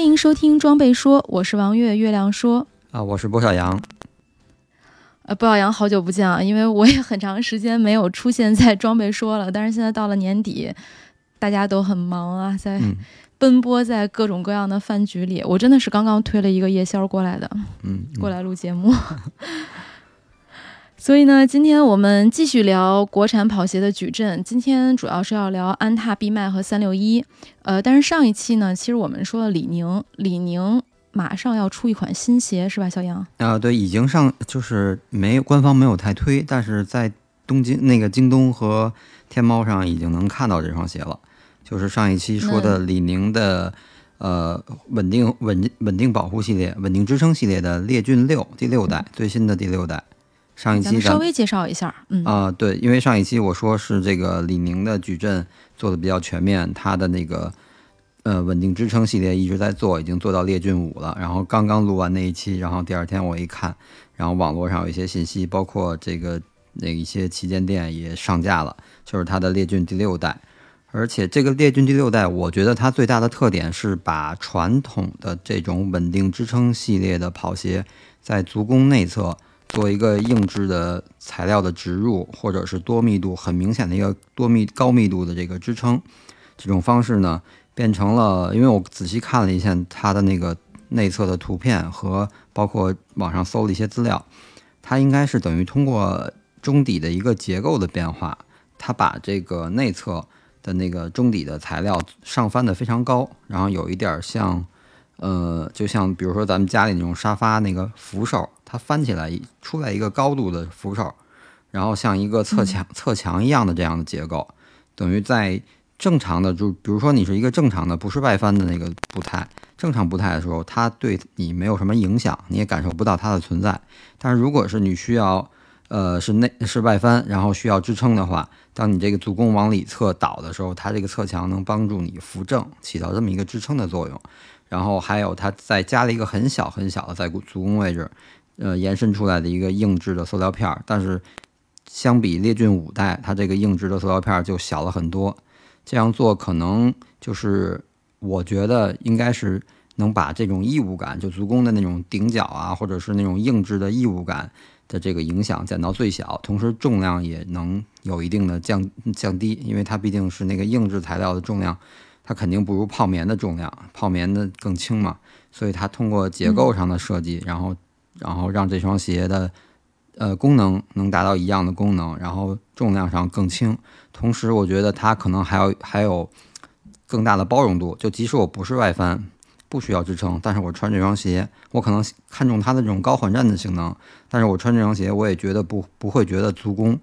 欢迎收听装备说，我是王月月亮说啊，我是波小杨。呃，波小杨，好久不见啊，因为我也很长时间没有出现在装备说了。但是现在到了年底，大家都很忙啊，在奔波在各种各样的饭局里。我真的是刚刚推了一个夜宵过来的，嗯，过来录节目。所以呢，今天我们继续聊国产跑鞋的矩阵。今天主要是要聊安踏、必迈和三六一。呃，但是上一期呢，其实我们说了李宁，李宁马上要出一款新鞋，是吧，小杨？啊，对，已经上，就是没官方没有太推，但是在东京那个京东和天猫上已经能看到这双鞋了。就是上一期说的李宁的呃稳定稳稳定保护系列、稳定支撑系列的烈骏六第六代，最新的第六代。上一期稍微介绍一下，嗯啊，对，因为上一期我说是这个李宁的矩阵做的比较全面，它的那个呃稳定支撑系列一直在做，已经做到列骏五了。然后刚刚录完那一期，然后第二天我一看，然后网络上有一些信息，包括这个那一些旗舰店也上架了，就是它的列骏第六代。而且这个列骏第六代，我觉得它最大的特点是把传统的这种稳定支撑系列的跑鞋在足弓内侧。做一个硬质的材料的植入，或者是多密度很明显的一个多密高密度的这个支撑，这种方式呢，变成了，因为我仔细看了一下它的那个内侧的图片和包括网上搜了一些资料，它应该是等于通过中底的一个结构的变化，它把这个内侧的那个中底的材料上翻的非常高，然后有一点像，呃，就像比如说咱们家里那种沙发那个扶手。它翻起来出来一个高度的扶手，然后像一个侧墙侧墙一样的这样的结构，等于在正常的就比如说你是一个正常的不是外翻的那个步态，正常步态的时候，它对你没有什么影响，你也感受不到它的存在。但是如果是你需要呃是内是外翻，然后需要支撑的话，当你这个足弓往里侧倒的时候，它这个侧墙能帮助你扶正，起到这么一个支撑的作用。然后还有它再加了一个很小很小的在足弓位置。呃，延伸出来的一个硬质的塑料片儿，但是相比烈骏五代，它这个硬质的塑料片儿就小了很多。这样做可能就是我觉得应该是能把这种异物感，就足弓的那种顶角啊，或者是那种硬质的异物感的这个影响减到最小，同时重量也能有一定的降降低，因为它毕竟是那个硬质材料的重量，它肯定不如泡棉的重量，泡棉的更轻嘛，所以它通过结构上的设计，然后。然后让这双鞋的，呃，功能能达到一样的功能，然后重量上更轻，同时我觉得它可能还有还有更大的包容度。就即使我不是外翻，不需要支撑，但是我穿这双鞋，我可能看中它的这种高缓震的性能，但是我穿这双鞋，我也觉得不不会觉得足弓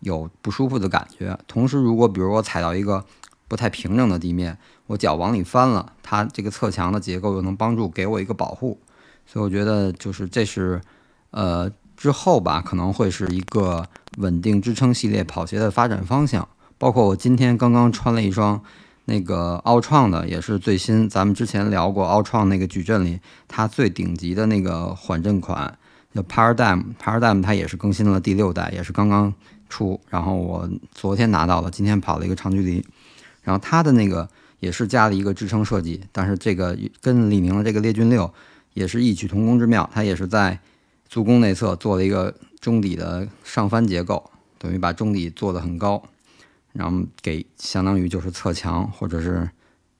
有不舒服的感觉。同时，如果比如我踩到一个不太平整的地面，我脚往里翻了，它这个侧墙的结构又能帮助给我一个保护。所以我觉得就是这是，呃，之后吧可能会是一个稳定支撑系列跑鞋的发展方向。包括我今天刚刚穿了一双那个奥创的，也是最新。咱们之前聊过奥创那个矩阵里，它最顶级的那个缓震款叫 Paradigm，Paradigm 它也是更新了第六代，也是刚刚出。然后我昨天拿到了，今天跑了一个长距离。然后它的那个也是加了一个支撑设计，但是这个跟李宁的这个猎骏六。也是异曲同工之妙，它也是在足弓内侧做了一个中底的上翻结构，等于把中底做得很高，然后给相当于就是侧墙或者是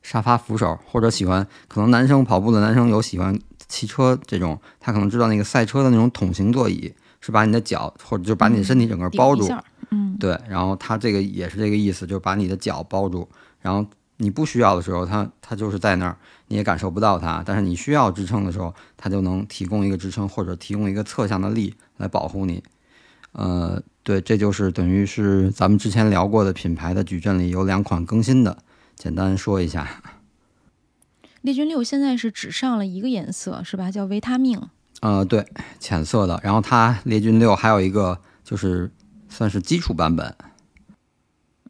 沙发扶手，或者喜欢可能男生跑步的男生有喜欢骑车这种，他可能知道那个赛车的那种桶型座椅是把你的脚或者就把你的身体整个包住，嗯，对，然后它这个也是这个意思，就是把你的脚包住，然后。你不需要的时候，它它就是在那儿，你也感受不到它。但是你需要支撑的时候，它就能提供一个支撑，或者提供一个侧向的力来保护你。呃，对，这就是等于是咱们之前聊过的品牌的矩阵里有两款更新的，简单说一下。猎军六现在是只上了一个颜色是吧？叫维他命。呃，对，浅色的。然后它猎军六还有一个就是算是基础版本。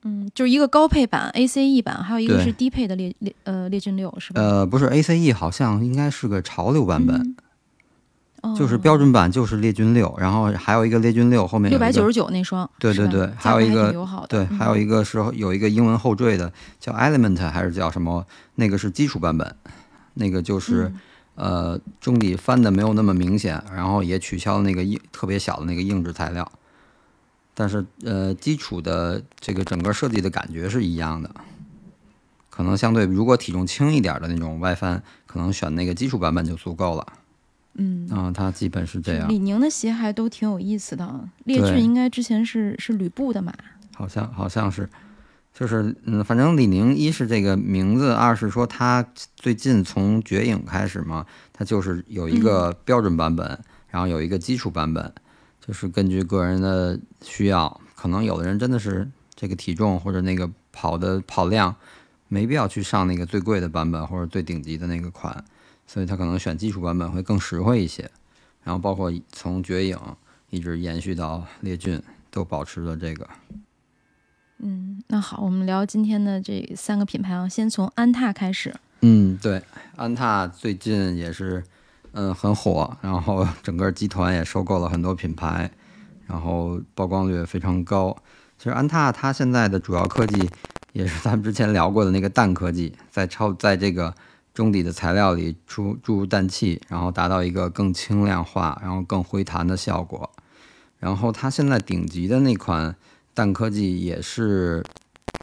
嗯，就是一个高配版 ACE 版，还有一个是低配的猎猎呃猎军六是吧？呃，不是 ACE，好像应该是个潮流版本，哦就是标准版就是猎军六，然后还有一个猎军六后面六百九十九那双。对对对还有一个。对，还有嗯一个是有一个英文后缀的，叫 Element 还是叫什么？那个是基础版本，那个就是、嗯呃中底翻的没有那么明显，然后也取消了那个硬特别小的那个硬质材料，但是呃基础的这个整个设计的感觉是一样的。可能相对，如果体重轻一点的那种外翻，可能选那个基础版本就足够了。嗯，啊、它基本是这样。李宁的鞋还都挺有意思的。猎对骏应该之前是是吕布的马。好像好像是，就是嗯，反正李宁一是这个名字，二是说它最近从绝影开始嘛，它就是有一个标准版本，然后有一个基础版本，就是根据个人的需要，可能有的人真的是这个体重或者那个跑的跑量，没必要去上那个最贵的版本或者最顶级的那个款，所以他可能选基础版本会更实惠一些。然后包括从绝影一直延续到猎骏，都保持了这个。嗯，那好，我们聊今天的这三个品牌啊，先从安踏开始。嗯，对，安踏最近也是，嗯，很火，然后 整个集团也收购了很多品牌，然后曝光率也非常高。其实安踏它现在的主要科技也是咱们之前聊过的那个氮科技，在超在这个中底的材料里注注入氮气，然后达到一个更轻量化，然后更回弹的效果。然后它现在顶级的那款氮科技也是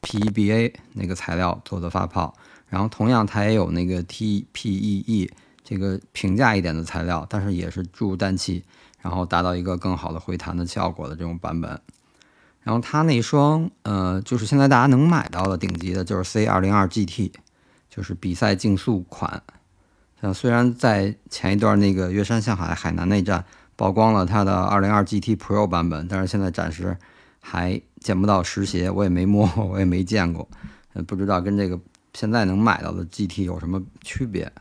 PEBA 那个材料做的发泡。然后同样它也有那个 TPEE 这个平价一点的材料，但是也是注入氮气，然后达到一个更好的回弹的效果的这种版本。然后它那双呃，就是现在大家能买到的顶级的，就是 C 2 0 2 GT，就是比赛竞速款。像虽然在前一段那个岳山向海海南内战曝光了它的202 GT Pro 版本，但是现在暂时还见不到实鞋，我也没摸，我也没见过，不知道跟这个现在能买到的 GT 有什么区别。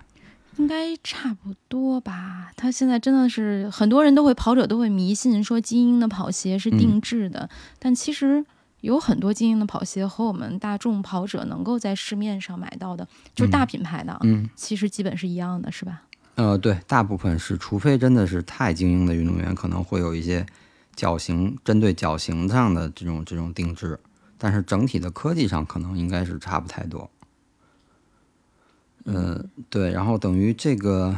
应该差不多吧。它现在真的是很多人都会跑者都会迷信说精英的跑鞋是定制的，但其实有很多精英的跑鞋和我们大众跑者能够在市面上买到的，就是大品牌的，啊嗯，其实基本是一样的，是吧？呃，对，大部分是，除非真的是太精英的运动员，可能会有一些脚型针对脚型上的这种这种定制，但是整体的科技上可能应该是差不太多。嗯，对，然后等于这个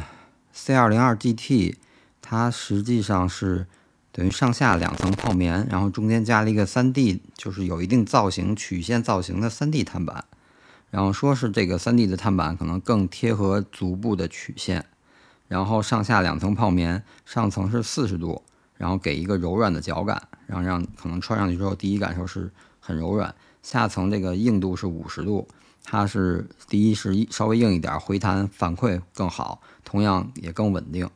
C 2 0 2 GT，它实际上是等于上下两层泡棉，然后中间加了一个 3D，就是有一定造型曲线造型的 3D 碳板，然后说是这个 3D 的碳板可能更贴合足部的曲线。然后上下两层泡棉，上层是四十度，然后给一个柔软的脚感，然后让可能穿上去之后第一感受是很柔软。下层这个硬度是五十度，它是第一是稍微硬一点，回弹反馈更好，同样也更稳定。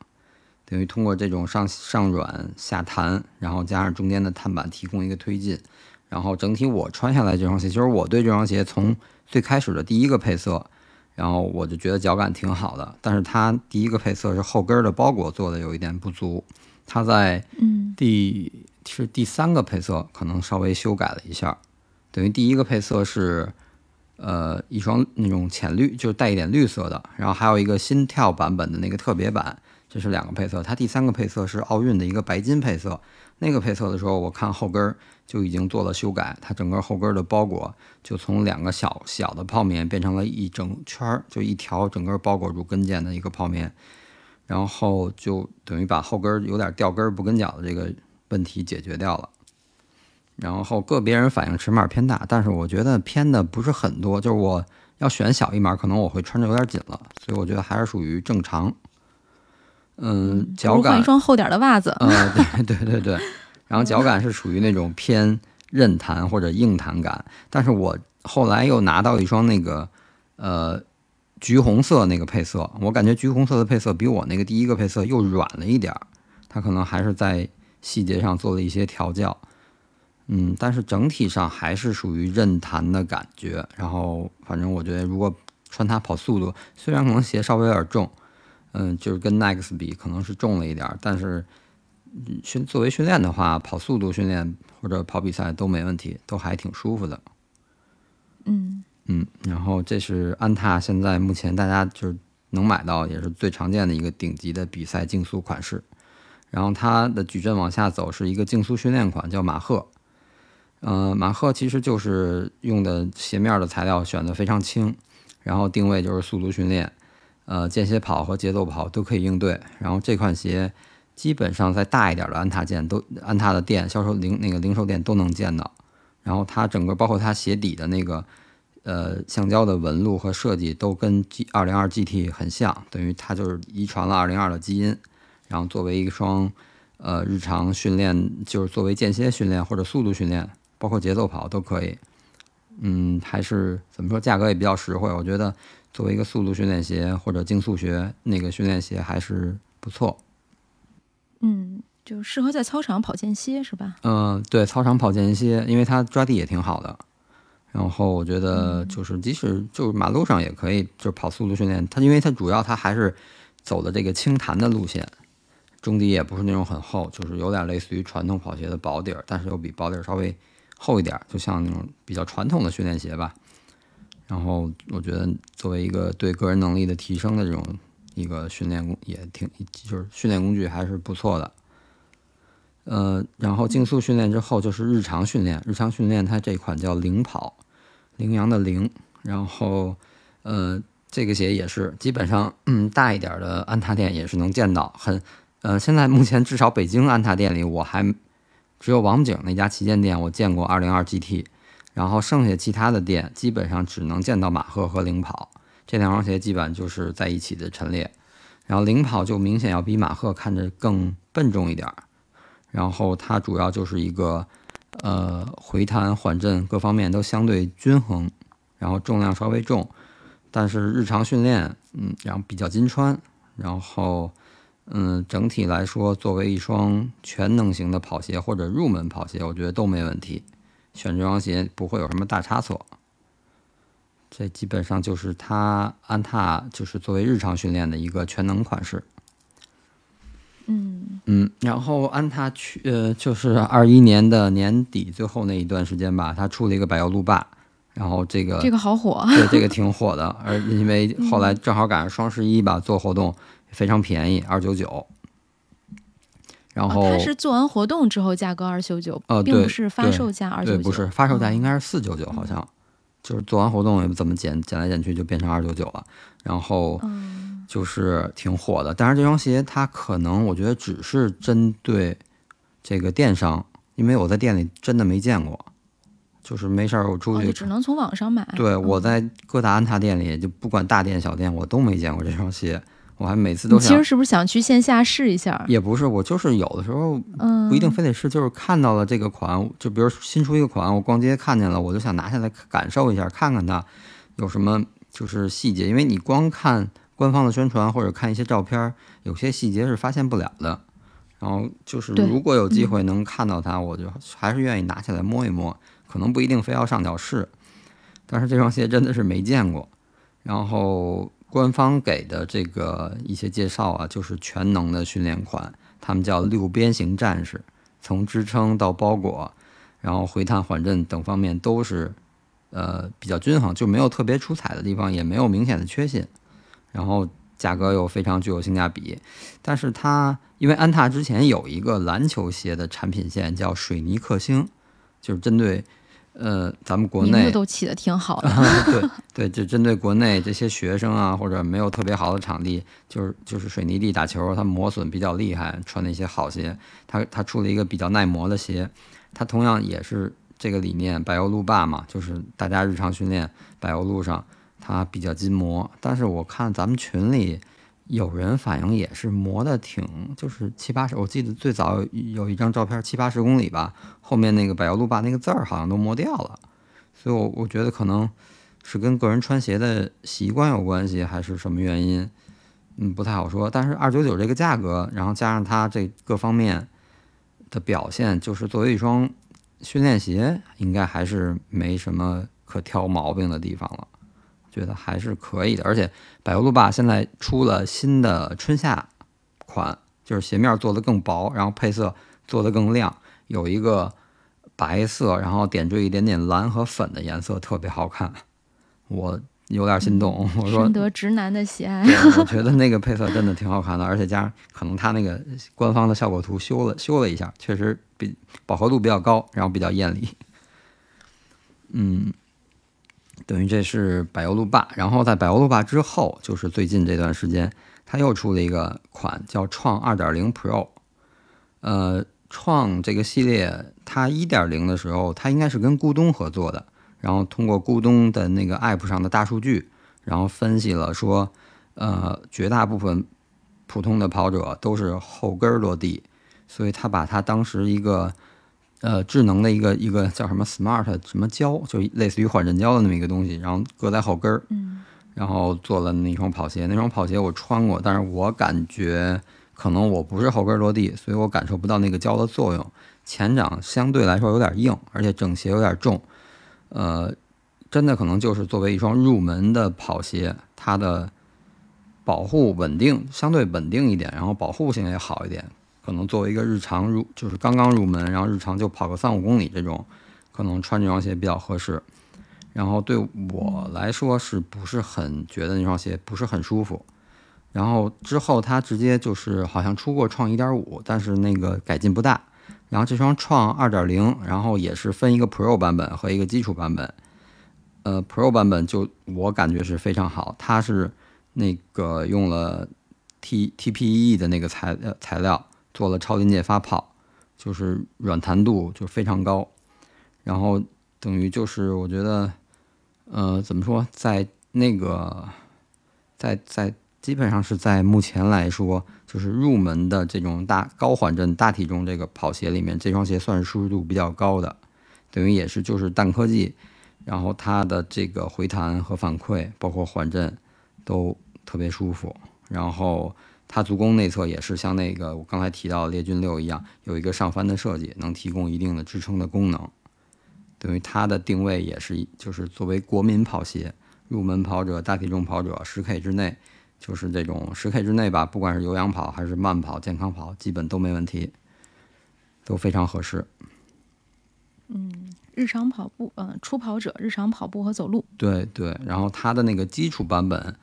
等于通过这种上上软下弹，然后加上中间的碳板提供一个推进，然后整体我穿下来这双鞋，就是我对这双鞋从最开始的第一个配色。然后我就觉得脚感挺好的，但是它第一个配色是后跟的包裹做的有一点不足，它在嗯第是第三个配色可能稍微修改了一下，等于第一个配色是呃一双那种浅绿，就是带一点绿色的，然后还有一个心跳版本的那个特别版，这是两个配色。它第三个配色是奥运的一个白金配色，那个配色的时候我看后跟就已经做了修改，它整个后跟的包裹就从两个小小的泡棉变成了一整圈，就一条整个包裹住跟腱的一个泡棉，然后就等于把后跟有点掉跟不跟脚的这个问题解决掉了。然后个别人反应尺码偏大，但是我觉得偏的不是很多，就是我要选小一码，可能我会穿着有点紧了，所以我觉得还是属于正常。嗯，脚感换一双厚点的袜子。呃，对对对对，然后脚感是属于那种偏韧弹或者硬弹感，但是我后来又拿到一双那个呃橘红色那个配色，我感觉橘红色的配色比我那个第一个配色又软了一点儿，它可能还是在细节上做了一些调教。嗯，但是整体上还是属于韧弹的感觉。然后，反正我觉得，如果穿它跑速度，虽然可能鞋稍微有点重，嗯，就是跟 Next 比可能是重了一点，但是训作为训练的话，跑速度训练或者跑比赛都没问题，都还挺舒服的。嗯嗯，然后这是安踏现在目前大家就是能买到也是最常见的一个顶级的比赛竞速款式。然后它的矩阵往下走是一个竞速训练款，叫马赫。呃，马赫其实就是用的鞋面的材料选的非常轻，然后定位就是速度训练，呃，间歇跑和节奏跑都可以应对。然后这款鞋基本上在大一点的安踏店都安踏的店销售零那个零售店都能见到。然后它整个包括它鞋底的那个呃橡胶的纹路和设计都跟 G 二零二 GT 很像，等于它就是遗传了二零二的基因。然后作为一双呃日常训练，就是作为间歇训练或者速度训练。包括节奏跑都可以，嗯，还是怎么说，价格也比较实惠。我觉得作为一个速度训练鞋或者竞速学那个训练鞋还是不错。嗯，就适合在操场跑间歇是吧？嗯，对，操场跑间歇，因为它抓地也挺好的。然后我觉得就是即使就是马路上也可以，就是跑速度训练。它因为它主要它还是走的这个轻弹的路线。中底也不是那种很厚，就是有点类似于传统跑鞋的薄底儿，但是又比薄底儿稍微厚一点，就像那种比较传统的训练鞋吧。然后我觉得作为一个对个人能力的提升的这种一个训练工也挺，就是训练工具还是不错的。呃，然后竞速训练之后就是日常训练，日常训练它这款叫领跑，羚羊的羚。然后呃，这个鞋也是基本上嗯大一点的安踏店也是能见到，很。呃，现在目前至少北京安踏店里，我还只有王府井那家旗舰店我见过二零二 GT，然后剩下其他的店基本上只能见到马赫和领跑这两双鞋，基本就是在一起的陈列。然后领跑就明显要比马赫看着更笨重一点儿，然后它主要就是一个呃回弹缓震各方面都相对均衡，然后重量稍微重，但是日常训练嗯，然后比较经穿，然后。嗯，整体来说，作为一双全能型的跑鞋或者入门跑鞋，我觉得都没问题。选这双鞋不会有什么大差错。这基本上就是它安踏就是作为日常训练的一个全能款式。嗯嗯，然后安踏去呃，就是二一年的年底最后那一段时间吧，它出了一个百油路霸，然后这个这个好火，对，这个挺火的。而因为后来 正好赶上双十一吧，做活动。非常便宜，二九九。然后它是做完活动之后价格二九九，并不是发售价二九九。不是发售价应该是四九九，好像就是做完活动也不怎么减，减来减去就变成二九九了。然后就是挺火的，但是这双鞋它可能我觉得只是针对这个电商，因为我在店里真的没见过，就是没事儿我出去只能从网上买。对，我在各大安踏店里，就不管大店小店，我都没见过这双鞋。我还每次都想，其实是不是想去线下试一下？也不是，我就是有的时候，嗯，不一定非得试，就是看到了这个款，就比如新出一个款，我逛街看见了，我就想拿下来感受一下，看看它有什么就是细节，因为你光看官方的宣传或者看一些照片，有些细节是发现不了的。然后就是如果有机会能看到它，我就还是愿意拿起来摸一摸，可能不一定非要上脚试，但是这双鞋真的是没见过，然后。官方给的这个一些介绍啊，就是全能的训练款，他们叫六边形战士，从支撑到包裹，然后回弹缓震等方面都是，呃，比较均衡，就没有特别出彩的地方，也没有明显的缺陷，然后价格又非常具有性价比。但是它因为安踏之前有一个篮球鞋的产品线叫水泥克星，就是针对。呃，咱们国内都起的挺好的。对对，就针对国内这些学生啊，或者没有特别好的场地，就是就是水泥地打球，它磨损比较厉害，穿那些好鞋。它它出了一个比较耐磨的鞋，它同样也是这个理念，柏油路霸嘛，就是大家日常训练柏油路上它比较筋磨。但是我看咱们群里。有人反映也是磨的挺，就是七八十。我记得最早有一张照片，七八十公里吧，后面那个柏油路霸那个字儿好像都磨掉了。所以，我我觉得可能是跟个人穿鞋的习惯有关系，还是什么原因，嗯，不太好说。但是二九九这个价格，然后加上它这各方面的表现，就是作为一双训练鞋，应该还是没什么可挑毛病的地方了。觉得还是可以的，而且百欧路霸现在出了新的春夏款，就是鞋面做的更薄，然后配色做的更亮，有一个白色，然后点缀一点点蓝和粉的颜色，特别好看。我有点心动，我说深得直男的喜爱。我觉得那个配色真的挺好看的，而且加上可能它那个官方的效果图修了修了一下，确实比饱和度比较高，然后比较艳丽。嗯。等于这是百欧路霸，然后在百欧路霸之后，就是最近这段时间，它又出了一个款叫创二点零 Pro。呃，创这个系列，它一点零的时候，它应该是跟咕咚合作的，然后通过咕咚的那个 App 上的大数据，然后分析了说，呃，绝大部分普通的跑者都是后跟落地，所以他把他当时一个。呃，智能的一个一个叫什么 Smart 什么胶，就类似于缓震胶的那么一个东西，然后搁在后跟儿，嗯，然后做了那双跑鞋。那双跑鞋我穿过，但是我感觉可能我不是后跟落地，所以我感受不到那个胶的作用。前掌相对来说有点硬，而且整鞋有点重。呃，真的可能就是作为一双入门的跑鞋，它的保护稳定相对稳定一点，然后保护性也好一点。可能作为一个日常入，就是刚刚入门，然后日常就跑个三五公里这种，可能穿这双鞋比较合适。然后对我来说是不是很觉得那双鞋不是很舒服？然后之后它直接就是好像出过创一点五，但是那个改进不大。然后这双创二点零，然后也是分一个 Pro 版本和一个基础版本。呃，Pro 版本就我感觉是非常好，它是那个用了 T TPE 的那个材呃材料。做了超临界发泡，就是软弹度就非常高，然后等于就是我觉得，呃，怎么说，在那个，在在基本上是在目前来说，就是入门的这种大高缓震大体重这个跑鞋里面，这双鞋算是舒适度比较高的，等于也是就是氮科技，然后它的这个回弹和反馈，包括缓震都特别舒服，然后。它足弓内侧也是像那个我刚才提到的猎骏六一样，有一个上翻的设计，能提供一定的支撑的功能。等于它的定位也是，就是作为国民跑鞋，入门跑者、大体重跑者，十 K 之内，就是这种十 K 之内吧，不管是有氧跑还是慢跑、健康跑，基本都没问题，都非常合适。嗯，日常跑步，嗯，初跑者日常跑步和走路。对对，然后它的那个基础版本，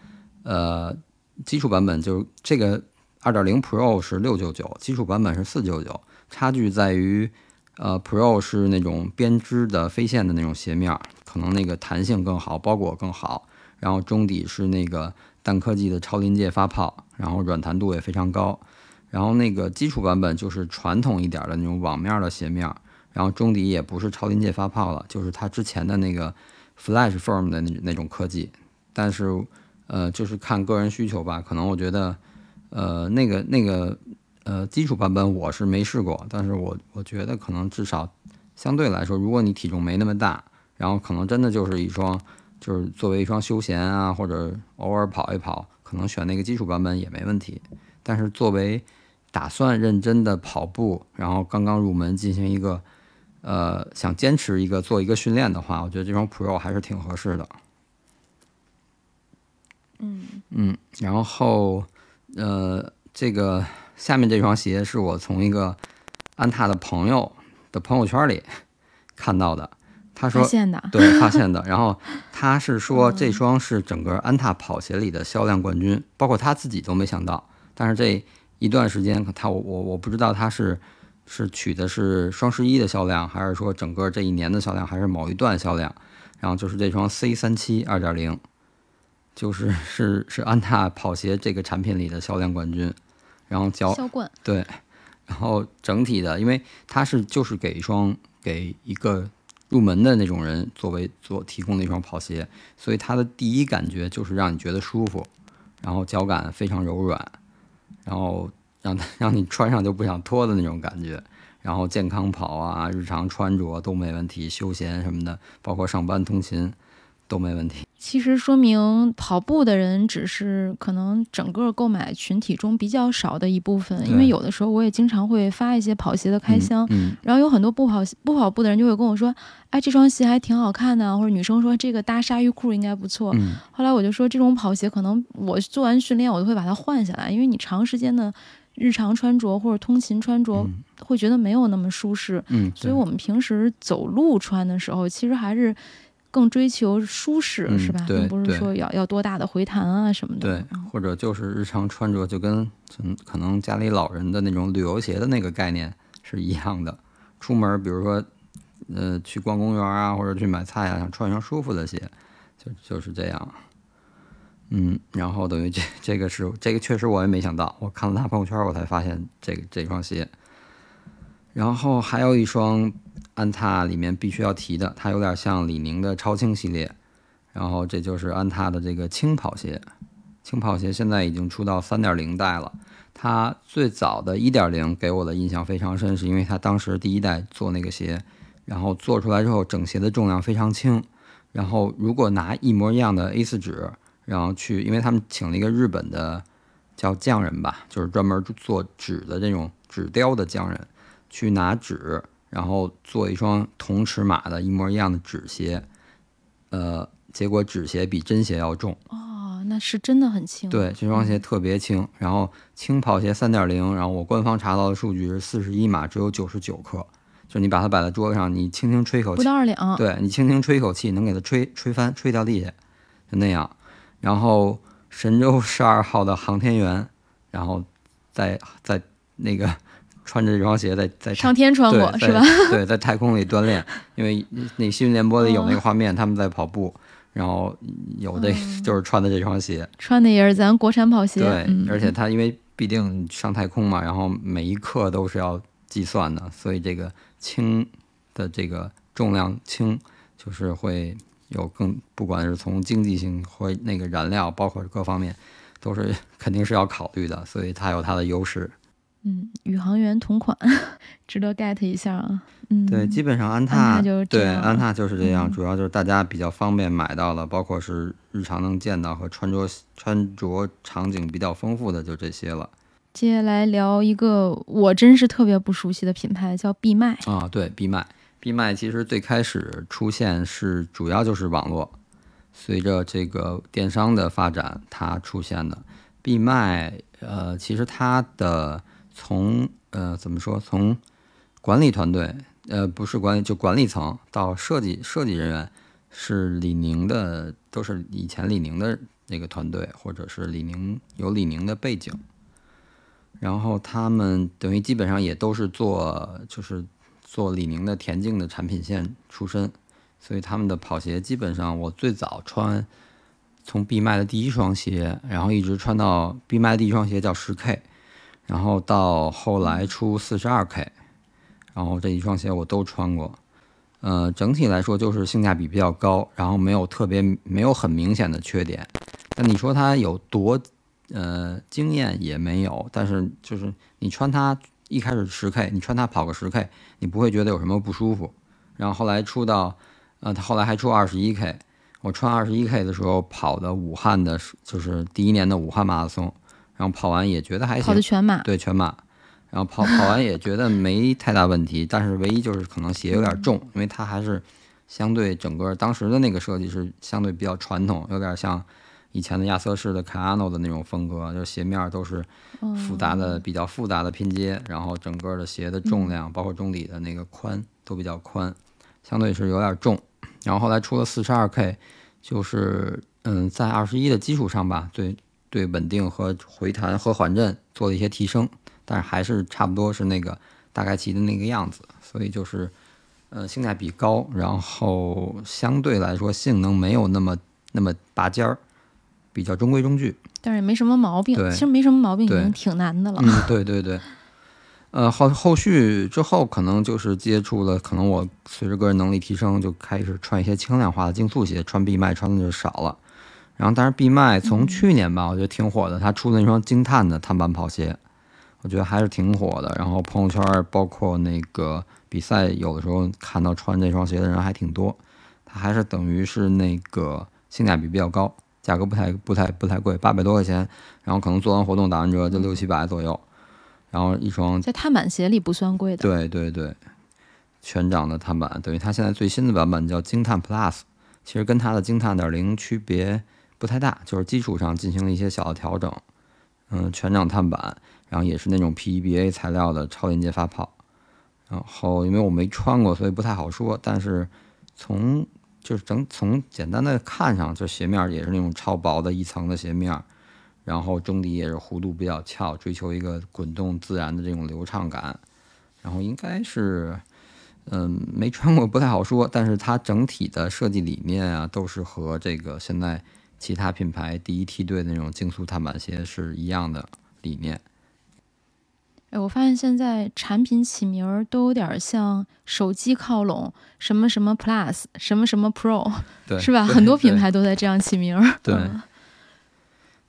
呃。基础版本就是这个二点零 Pro 是六九九，基础版本是四九九，差距在于，呃，Pro 是那种编织的飞线的那种鞋面，可能那个弹性更好，包裹更好。然后中底是那个氮科技的超临界发泡，然后软弹度也非常高。然后那个基础版本就是传统一点的那种网面的鞋面，然后中底也不是超临界发泡了，就是它之前的那个 Flash Form 的那那种科技，但是。呃，就是看个人需求吧。可能我觉得，呃，那个那个呃基础版本我是没试过，但是我我觉得可能至少相对来说，如果你体重没那么大，然后可能真的就是一双，就是作为一双休闲啊，或者偶尔跑一跑，可能选那个基础版本也没问题。但是作为打算认真的跑步，然后刚刚入门进行一个呃想坚持一个做一个训练的话，我觉得这双 Pro 还是挺合适的。嗯嗯，然后，呃，这个下面这双鞋是我从一个安踏的朋友的朋友圈里看到的，他说发现的，对，发现的。然后他是说这双是整个安踏跑鞋里的销量冠军，包括他自己都没想到。但是这一段时间，他我我我不知道他是是取的是双十一的销量，还是说整个这一年的销量，还是某一段销量。然后就是这双 C 三七二点零。就是 是是安踏跑鞋这个产品里的销量冠军，然后销冠对，然后整体的，因为它是就是给一双给一个入门的那种人作为做提供的一双跑鞋，所以它的第一感觉就是让你觉得舒服，然后脚感非常柔软，然后让让你穿上就不想脱的那种感觉，然后健康跑啊，日常穿着都没问题，休闲什么的，包括上班通勤。都没问题。其实说明跑步的人只是可能整个购买群体中比较少的一部分，因为有的时候我也经常会发一些跑鞋的开箱，嗯，然后有很多不跑不跑步的人就会跟我说，哎，这双鞋还挺好看的，或者女生说这个搭鲨鱼裤应该不错。嗯，后来我就说，这种跑鞋可能我做完训练我都会把它换下来，因为你长时间的日常穿着或者通勤穿着会觉得没有那么舒适。嗯，所以我们平时走路穿的时候，其实还是。更追求舒适是吧？并不是说要要多大的回弹啊什么的。对，或者就是日常穿着，就跟可能家里老人的那种旅游鞋的那个概念是一样的。出门，比如说，呃，去逛公园啊，或者去买菜啊，想穿一双舒服的鞋，就就是这样。嗯，然后等于这这个是这个确实我也没想到，我看了他朋友圈，我才发现这个这双鞋。然后还有一双。安踏里面必须要提的，它有点像李宁的超轻系列，然后这就是安踏的这个轻跑鞋。轻跑鞋现在已经出到三点零代了。它最早的一点零给我的印象非常深，是因为它当时第一代做那个鞋，然后做出来之后整鞋的重量非常轻。然后如果拿一模一样的 A4 纸，然后去，因为他们请了一个日本的叫匠人吧，就是专门做纸的这种纸雕的匠人，去拿纸。然后做一双同尺码的一模一样的纸鞋，呃，结果纸鞋比真鞋要重哦，那是真的很轻。对，这双鞋特别轻。然后轻跑鞋三点零，然后我官方查到的数据是四十一码，只有九十九克。就你把它摆在桌子上，你轻轻吹口气，不到二两。对你轻轻吹一口气，能给它吹吹翻，吹掉地下，就那样。然后神舟十二号的航天员，然后在在那个。穿着这双鞋在在上天穿过是吧？对，在太空里锻炼，因为那新闻联播里有那个画面，他们在跑步，然后有的 就是穿的这双鞋，穿的也是咱国产跑鞋。对，而且他因为必定上太空嘛，然后每一克都是要计算的，所以这个轻的这个重量轻，就是会有更不管是从经济性或那个燃料，包括各方面，都是 肯定是要考虑的，所以它有它的优势。嗯，宇航员同款，值得 get 一下啊。嗯，对，基本上安踏对安踏就是这样，主要就是大家比较方便买到了，包括是日常能见到和穿着穿着场景比较丰富的就这些了。接下来聊一个我真是特别不熟悉的品牌，叫闭麦啊。对，闭麦，闭麦其实最开始出现是主要就是网络，随着这个电商的发展，它出现的闭麦，呃，其实它的。从呃怎么说？从管理团队，呃不是管理，就管理层到设计设计人员，是李宁的，都是以前李宁的那个团队，或者是李宁有李宁的背景。然后他们等于基本上也都是做，就是做李宁的田径的产品线出身，所以他们的跑鞋基本上我最早穿，从闭麦的第一双鞋，然后一直穿到闭麦第一双鞋叫十 K。然后到后来出四十二 K，然后这一双鞋我都穿过，呃，整体来说就是性价比比较高，然后没有特别没有很明显的缺点。那你说它有多呃惊艳也没有，但是就是你穿它一开始十 K，你穿它跑个十 K，你不会觉得有什么不舒服。然后后来出到呃，它后来还出二十一 K，我穿二十一 K 的时候跑的武汉的，就是第一年的武汉马拉松。然后跑完也觉得还行，跑的全马，对全马。然后跑跑完也觉得没太大问题，但是唯一就是可能鞋有点重，因为它还是相对整个当时的那个设计是相对比较传统，有点像以前的亚瑟士的卡亚诺的那种风格，就是鞋面都是复杂的、比较复杂的拼接，然后整个的鞋的重量，包括中底的那个宽都比较宽，相对是有点重。然后后来出了四十二 K，就是嗯，在二十一的基础上吧，对。对稳定和回弹和缓震做了一些提升，但是还是差不多是那个大概齐的那个样子，所以就是呃性价比高，然后相对来说性能没有那么那么拔尖儿，比较中规中矩，但是也没什么毛病。其实没什么毛病已经挺难的了。嗯，对对对。呃后后续之后可能就是接触了，可能我随着个人能力提升，就开始穿一些轻量化的竞速鞋，穿闭麦穿的就少了。然后，但是闭麦从去年吧，我觉得挺火的。他出的那双惊叹的碳板跑鞋，我觉得还是挺火的。然后朋友圈包括那个比赛，有的时候看到穿这双鞋的人还挺多。它还是等于是那个性价比比较高，价格不太不太不太贵，八百多块钱，然后可能做完活动打完折就六七百左右，然后一双在碳板鞋里不算贵的。对对对，全掌的碳板，等于它现在最新的版本叫惊叹 Plus，其实跟它的精碳点零区别不太大，就是基础上进行了一些小的调整。嗯，全掌碳板，然后也是那种 PEBA 材料的超连接发泡。然后因为我没穿过，所以不太好说。但是从就是整从简单的看上，就鞋面也是那种超薄的一层的鞋面，然后中底也是弧度比较翘，追求一个滚动自然的这种流畅感。然后应该是，嗯，没穿过不太好说。但是它整体的设计理念啊，都是和这个现在其他品牌第一梯队的那种竞速碳板鞋是一样的理念。哎，我发现现在产品起名儿都有点像手机靠拢，什么什么 Plus，什么什么 Pro，对，是吧？很多品牌都在这样起名儿。对 嗯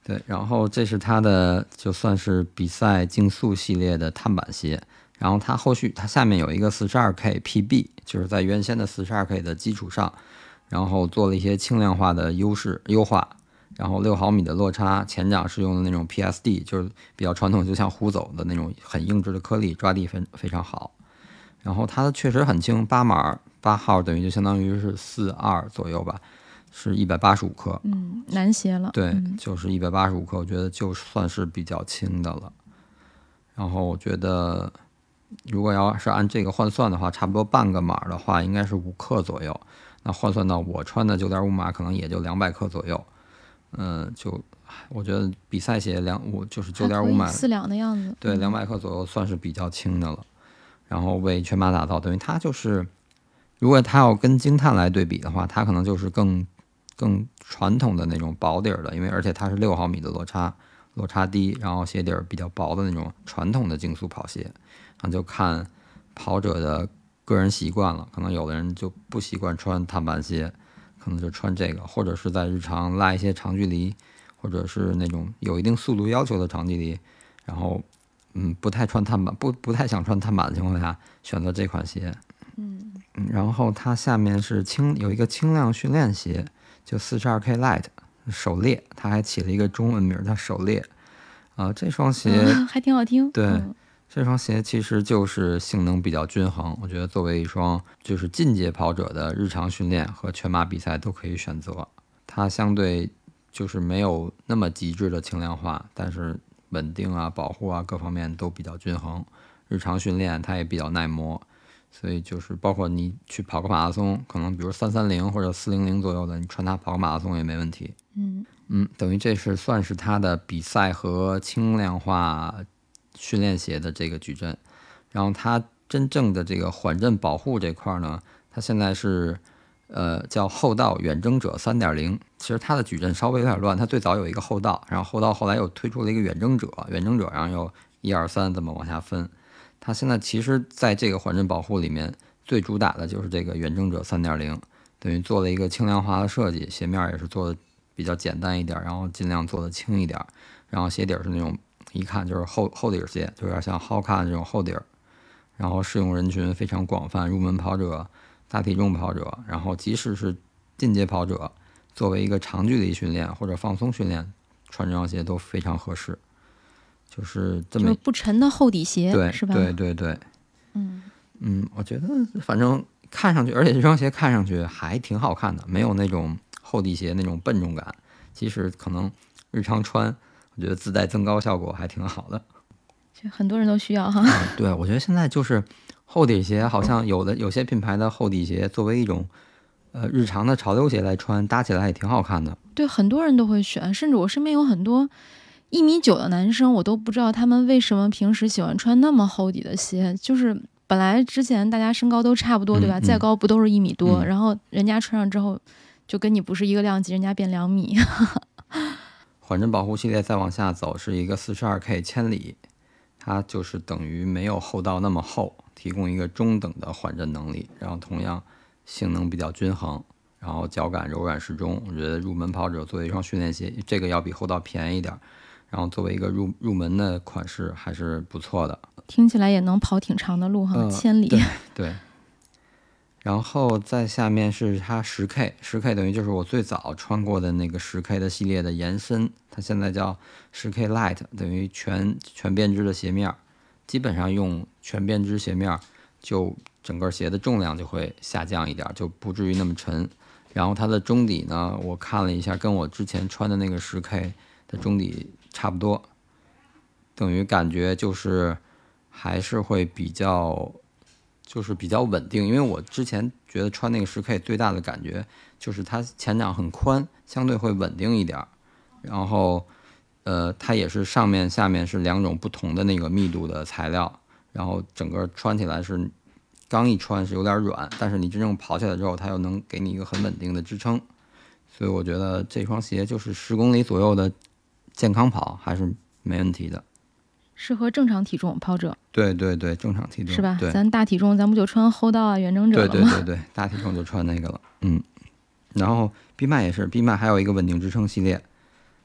对，然后这是它的就算是比赛竞速系列的碳板鞋，然后它后续它下面有一个四十二 K PB，就是在原先的四十二 K 的基础上，然后做了一些轻量化的优势优化，然后六毫米的落差，前掌是用的那种 PSD，就是比较传统，就像虎走的那种很硬质的颗粒，抓地非非常好。然后它的确实很轻，八码八号等于就相当于是四二左右吧，是一百八十五克。嗯，男鞋了。对，嗯就是一百八十五克，我觉得就算是比较轻的了。然后我觉得，如果要是按这个换算的话，差不多半个码的话，应该是五克左右。那换算到我穿的九点五码，可能也就两百克左右。嗯，就我觉得比赛鞋两五就是九点五码，四两的样子。对，嗯两百克左右算是比较轻的了。然后为全马打造，等于它就是，如果它要跟惊叹来对比的话，它可能就是更更传统的那种薄底儿的，因为而且它是六毫米的落差，落差低，然后鞋底儿比较薄的那种传统的竞速跑鞋。那就看跑者的个人习惯了，可能有的人就不习惯穿碳板鞋，可能就穿这个，或者是在日常拉一些长距离，或者是那种有一定速度要求的长距离，然后嗯不太穿碳板，不不太想穿碳板的情况下，选择这款鞋。嗯，嗯，然后它下面是轻有一个轻量训练鞋，就四十二 K Light 狩猎，它还起了一个中文名儿叫狩猎。啊、这双鞋、嗯还挺好听。对嗯这双鞋其实就是性能比较均衡，我觉得作为一双就是进阶跑者的日常训练和全马比赛都可以选择。它相对就是没有那么极致的轻量化，但是稳定啊、保护啊各方面都比较均衡。日常训练它也比较耐磨，所以就是包括你去跑个马拉松，可能比如三三零或者四零零左右的，你穿它跑个马拉松也没问题。嗯嗯，等于这是算是它的比赛和轻量化训练鞋的这个矩阵，然后它真正的这个缓震保护这块呢，它现在是呃叫后道远征者三点零。其实它的矩阵稍微有点乱，它最早有一个后道，然后后道后来又推出了一个远征者，远征者然后又一二三这么往下分。它现在其实在这个缓震保护里面，最主打的就是这个远征者三点零，等于做了一个轻量化的设计，鞋面也是做的比较简单一点，然后尽量做的轻一点，然后鞋底是那种一看就是厚厚底儿鞋，就有点像 Hoka 这种厚底儿，然后适用人群非常广泛，入门跑者、大体重跑者，然后即使是进阶跑者，作为一个长距离训练或者放松训练，穿这双鞋都非常合适，就是这么就不沉的厚底鞋，对是吧？对对对，嗯，嗯，我觉得反正看上去，而且这双鞋看上去还挺好看的，没有那种厚底鞋那种笨重感。即使可能日常穿，我觉得自带增高效果还挺好的。就很多人都需要哈。对，我觉得现在就是厚底鞋，好像有的有些品牌的厚底鞋作为一种呃日常的潮流鞋来穿，搭起来也挺好看的。对，很多人都会选，甚至我身边有很多一米九的男生，我都不知道他们为什么平时喜欢穿那么厚底的鞋。就是本来之前大家身高都差不多，对吧？嗯嗯再高不都是一米多，嗯然后人家穿上之后，就跟你不是一个量级，人家变两米。缓震保护系列再往下走是一个四十二 K 千里，它就是等于没有厚道那么厚，提供一个中等的缓震能力，然后同样性能比较均衡，然后脚感柔软适中。我觉得入门跑者作为一双训练鞋，这个要比厚道便宜一点儿，然后作为一个入入门的款式还是不错的。听起来也能跑挺长的路哈，嗯千里。对对，然后在下面是它十 K，十 K 等于就是我最早穿过的那个十 K 的系列的延伸，它现在叫十 K Light，等于全全编织的鞋面，基本上用全编织鞋面，就整个鞋的重量就会下降一点，就不至于那么沉。然后它的中底呢，我看了一下，跟我之前穿的那个十 K 的中底差不多，等于感觉就是还是会比较。就是比较稳定，因为我之前觉得穿那个十 K 最大的感觉就是它前掌很宽，相对会稳定一点儿。然后，呃，它也是上面下面是两种不同的那个密度的材料，然后整个穿起来是刚一穿是有点软，但是你真正跑起来之后，它又能给你一个很稳定的支撑。所以我觉得这双鞋就是十公里左右的健康跑还是没问题的。适合正常体重跑者，对对对，正常体重是吧？咱大体重，咱不就穿厚道啊、远征者对对对对，大体重就穿那个了。嗯，然后 B 迈也是，B 迈还有一个稳定支撑系列，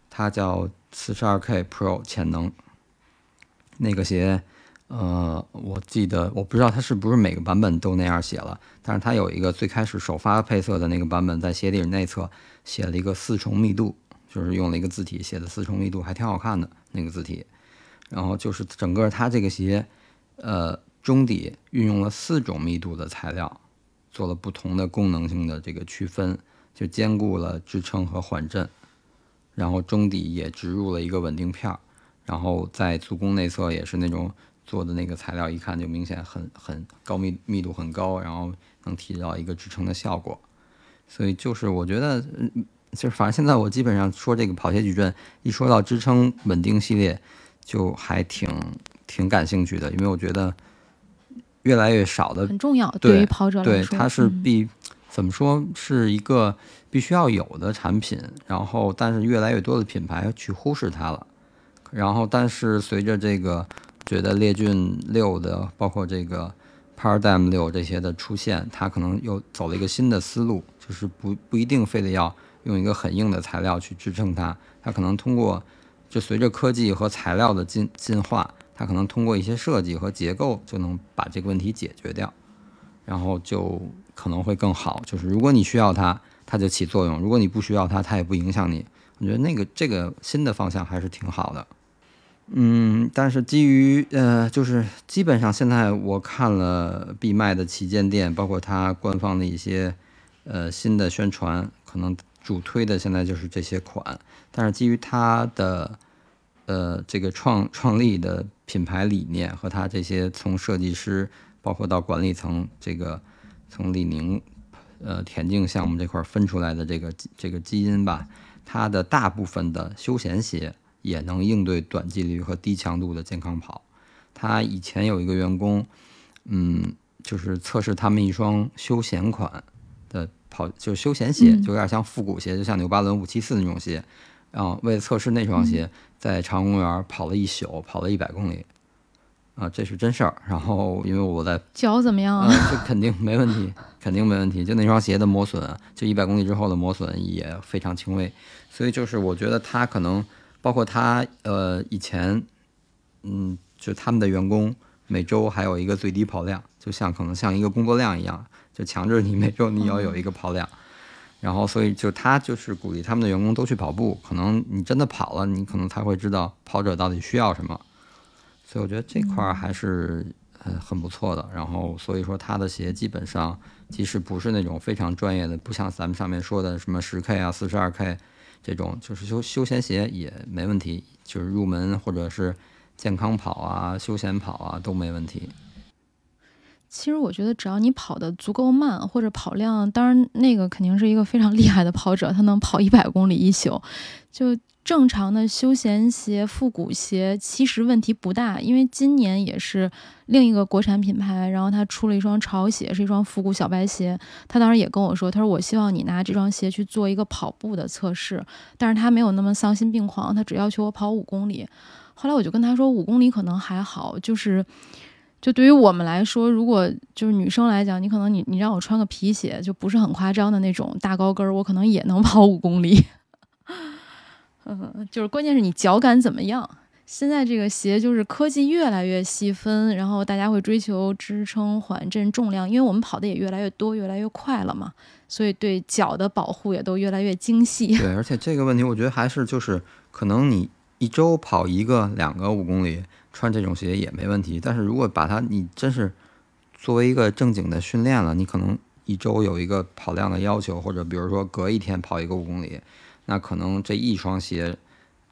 它叫四十二 K Pro 潜能。那个鞋，呃，我记得我不知道它是不是每个版本都那样写了，但是它有一个最开始首发配色的那个版本，在鞋底内侧写了一个四重密度，就是用了一个字体写的四重密度，还挺好看的那个字体。然后就是整个它这个鞋，呃，中底运用了四种密度的材料，做了不同的功能性的这个区分，就兼顾了支撑和缓震。然后中底也植入了一个稳定片儿，然后在足弓内侧也是那种做的那个材料，一看就明显很很高密密度很高，然后能提到一个支撑的效果。所以就是我觉得，嗯就是反正现在我基本上说这个跑鞋矩阵，一说到支撑稳定系列。就还挺挺感兴趣的，因为我觉得越来越少的很重要，对于跑者来说，对它是必怎么说是一个必须要有的产品。然后，但是越来越多的品牌去忽视它了。然后，但是随着这个觉得猎骏六的，包括这个 Paradigm 六这些的出现，它可能又走了一个新的思路，就是不不一定非得要用一个很硬的材料去支撑它，它可能通过。就随着科技和材料的进进化，它可能通过一些设计和结构就能把这个问题解决掉，然后就可能会更好。就是如果你需要它，它就起作用；如果你不需要它，它也不影响你。我觉得那个这个新的方向还是挺好的。嗯，但是基于呃，就是基本上现在我看了闭麦的旗舰店，包括它官方的一些呃新的宣传，可能主推的现在就是这些款。但是基于它的呃，这个创创立的品牌理念和他这些从设计师，包括到管理层，这个从李宁，呃，田径项目这块分出来的这个这个基因吧，它的大部分的休闲鞋也能应对短距离和低强度的健康跑。他以前有一个员工，嗯，就是测试他们一双休闲款的跑，就是休闲鞋，就有点像复古鞋，就像纽巴伦五七四那种鞋。然后为了测试那双鞋，在长公园跑了一宿，跑了一百公里，啊，这是真事儿。然后因为我在 脚怎么样啊？这肯定没问题，肯定没问题。就那双鞋的磨损，就一百公里之后的磨损也非常轻微。所以就是我觉得他可能包括他呃以前，嗯，就他们的员工每周还有一个最低跑量，就像可能像一个工作量一样，就强制你每周你要有一个跑量。然后，所以就他就是鼓励他们的员工都去跑步。可能你真的跑了，你可能才会知道跑者到底需要什么。所以我觉得这块还是呃很不错的。然后，所以说他的鞋基本上，即使不是那种非常专业的，不像咱们上面说的什么十 K 啊、四十二 K 这种，就是休休闲鞋也没问题。就是入门或者是健康跑啊、休闲跑啊都没问题。其实我觉得，只要你跑得足够慢，或者跑量，当然那个肯定是一个非常厉害的跑者，他能跑一百公里一宿。就正常的休闲鞋、复古鞋，其实问题不大。因为今年也是另一个国产品牌，然后他出了一双潮鞋，是一双复古小白鞋。他当时也跟我说，他说我希望你拿这双鞋去做一个跑步的测试，但是他没有那么丧心病狂，他只要求我跑五公里。后来我就跟他说，五公里可能还好，就是。就对于我们来说，如果就是女生来讲，你可能你你让我穿个皮鞋，就不是很夸张的那种大高跟儿，我可能也能 跑五公里。嗯，就是关键是你脚感怎么样？现在这个鞋就是科技越来越细分，然后大家会追求支撑、缓震、重量，因为我们跑的也越来越多、越来越快了嘛，所以对脚的保护也都越来越精细。对，而且这个问题我觉得还是就是可能你一周跑一个、两个五公里，穿这种鞋也没问题。但是如果把它你真是作为一个正经的训练了，你可能一周有一个跑量的要求，或者比如说隔一天跑一个五公里，那可能这一双鞋。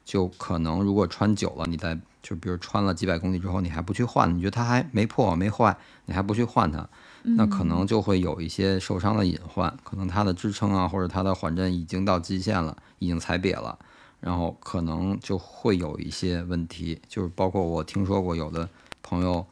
就可能，如果穿久了，你在就比如穿了几百公里之后，你还不去换，你觉得它还没破没坏，你还不去换它，那可能就会有一些受伤的隐患，可能它的支撑啊或者它的缓震已经到极限了，已经踩瘪了，然后可能就会有一些问题，就是包括我听说过有的朋友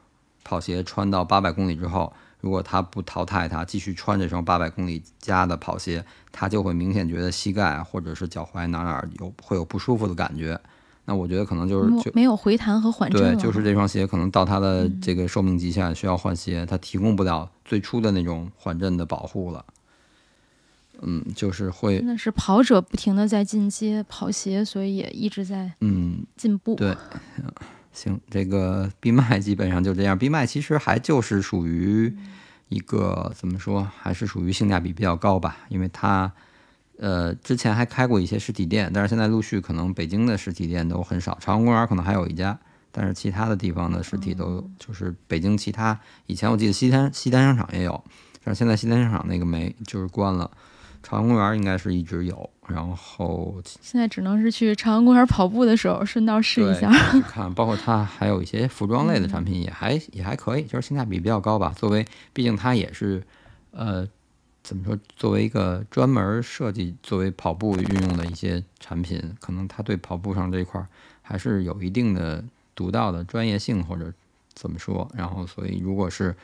跑鞋穿到八百公里之后。如果他不淘汰它，继续穿这双八百公里加的跑鞋，他就会明显觉得膝盖或者是脚踝哪哪有会有不舒服的感觉。那我觉得可能就是就没有回弹和缓震对，就是这双鞋可能到它的这个寿命极限，需要换鞋，它提供不了最初的那种缓震的保护了。嗯，就是会真的是跑者不停的在进阶跑鞋，所以也一直在嗯进步。对。行，这个闭麦基本上就这样。闭麦其实还就是属于一个怎么说，还是属于性价比比较高吧，因为它呃之前还开过一些实体店，但是现在陆续可能北京的实体店都很少，朝阳公园可能还有一家，但是其他的地方的实体都就是北京其他以前我记得西单西单商场也有，但是现在西单商场那个没就是关了。朝阳公园应该是一直有，然后现在只能是去朝阳公园跑步的时候顺道试一下。看，包括它还有一些服装类的产品也还也还可以，就是性价比比较高吧。作为毕竟它也是，呃，怎么说？作为一个专门设计作为跑步运用的一些产品，可能它对跑步上这一块还是有一定的独到的专业性或者怎么说。然后，所以如果是。